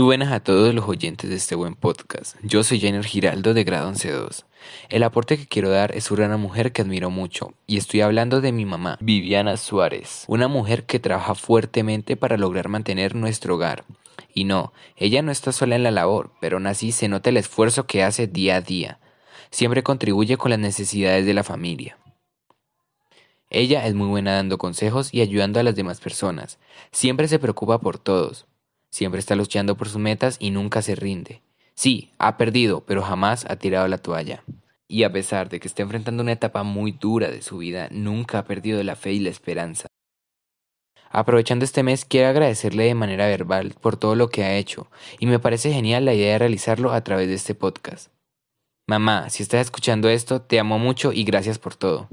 buenas a todos los oyentes de este buen podcast. Yo soy Jenner Giraldo de grado 11.2. El aporte que quiero dar es una mujer que admiro mucho, y estoy hablando de mi mamá, Viviana Suárez, una mujer que trabaja fuertemente para lograr mantener nuestro hogar. Y no, ella no está sola en la labor, pero aún así se nota el esfuerzo que hace día a día. Siempre contribuye con las necesidades de la familia. Ella es muy buena dando consejos y ayudando a las demás personas. Siempre se preocupa por todos. Siempre está luchando por sus metas y nunca se rinde. Sí, ha perdido, pero jamás ha tirado la toalla. Y a pesar de que está enfrentando una etapa muy dura de su vida, nunca ha perdido la fe y la esperanza. Aprovechando este mes, quiero agradecerle de manera verbal por todo lo que ha hecho, y me parece genial la idea de realizarlo a través de este podcast. Mamá, si estás escuchando esto, te amo mucho y gracias por todo.